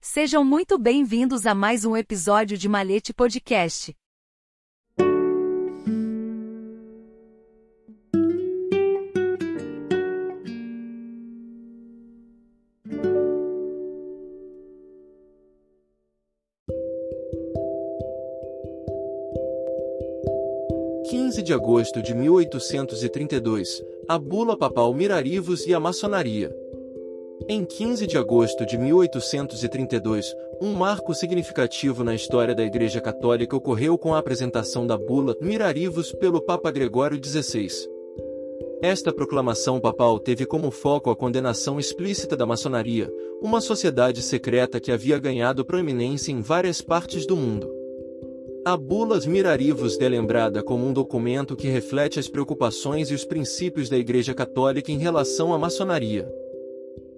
Sejam muito bem-vindos a mais um episódio de Malete Podcast. De agosto de 1832, a bula papal Mirarivos e a maçonaria. Em 15 de agosto de 1832, um marco significativo na história da Igreja Católica ocorreu com a apresentação da bula Mirarivos pelo Papa Gregório XVI. Esta proclamação papal teve como foco a condenação explícita da maçonaria, uma sociedade secreta que havia ganhado proeminência em várias partes do mundo. A Bula Mirarivos é lembrada como um documento que reflete as preocupações e os princípios da Igreja Católica em relação à maçonaria.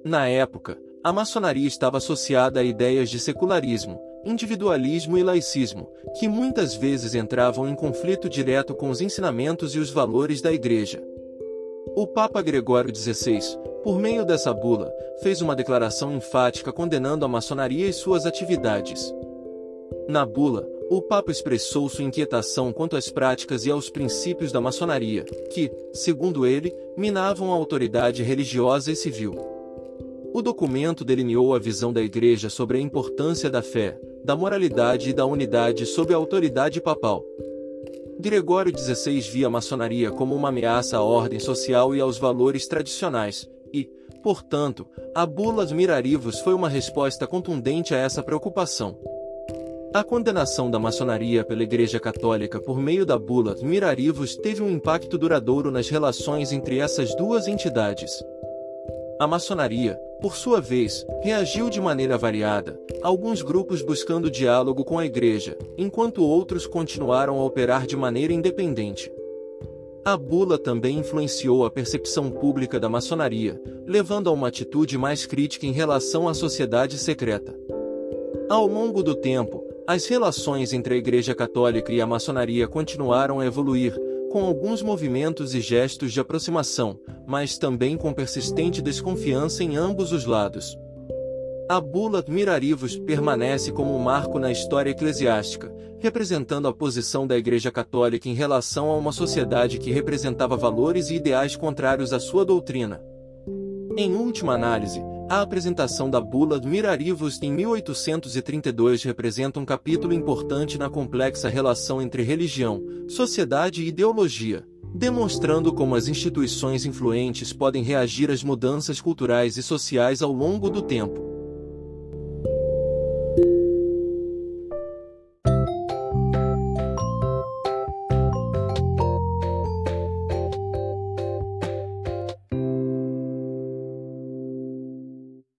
Na época, a maçonaria estava associada a ideias de secularismo, individualismo e laicismo, que muitas vezes entravam em conflito direto com os ensinamentos e os valores da Igreja. O Papa Gregório XVI, por meio dessa bula, fez uma declaração enfática condenando a maçonaria e suas atividades. Na bula, o Papa expressou sua inquietação quanto às práticas e aos princípios da maçonaria, que, segundo ele, minavam a autoridade religiosa e civil. O documento delineou a visão da Igreja sobre a importância da fé, da moralidade e da unidade sob a autoridade papal. Gregório XVI via a maçonaria como uma ameaça à ordem social e aos valores tradicionais, e, portanto, a Bula Mirarivos foi uma resposta contundente a essa preocupação. A condenação da maçonaria pela Igreja Católica por meio da Bula Mirarivos teve um impacto duradouro nas relações entre essas duas entidades. A maçonaria, por sua vez, reagiu de maneira variada, alguns grupos buscando diálogo com a Igreja, enquanto outros continuaram a operar de maneira independente. A bula também influenciou a percepção pública da maçonaria, levando a uma atitude mais crítica em relação à sociedade secreta. Ao longo do tempo, as relações entre a Igreja Católica e a maçonaria continuaram a evoluir, com alguns movimentos e gestos de aproximação, mas também com persistente desconfiança em ambos os lados. A bula Mirarivos permanece como um marco na história eclesiástica, representando a posição da Igreja Católica em relação a uma sociedade que representava valores e ideais contrários à sua doutrina. Em última análise, a apresentação da bula Mirarivos em 1832 representa um capítulo importante na complexa relação entre religião, sociedade e ideologia, demonstrando como as instituições influentes podem reagir às mudanças culturais e sociais ao longo do tempo.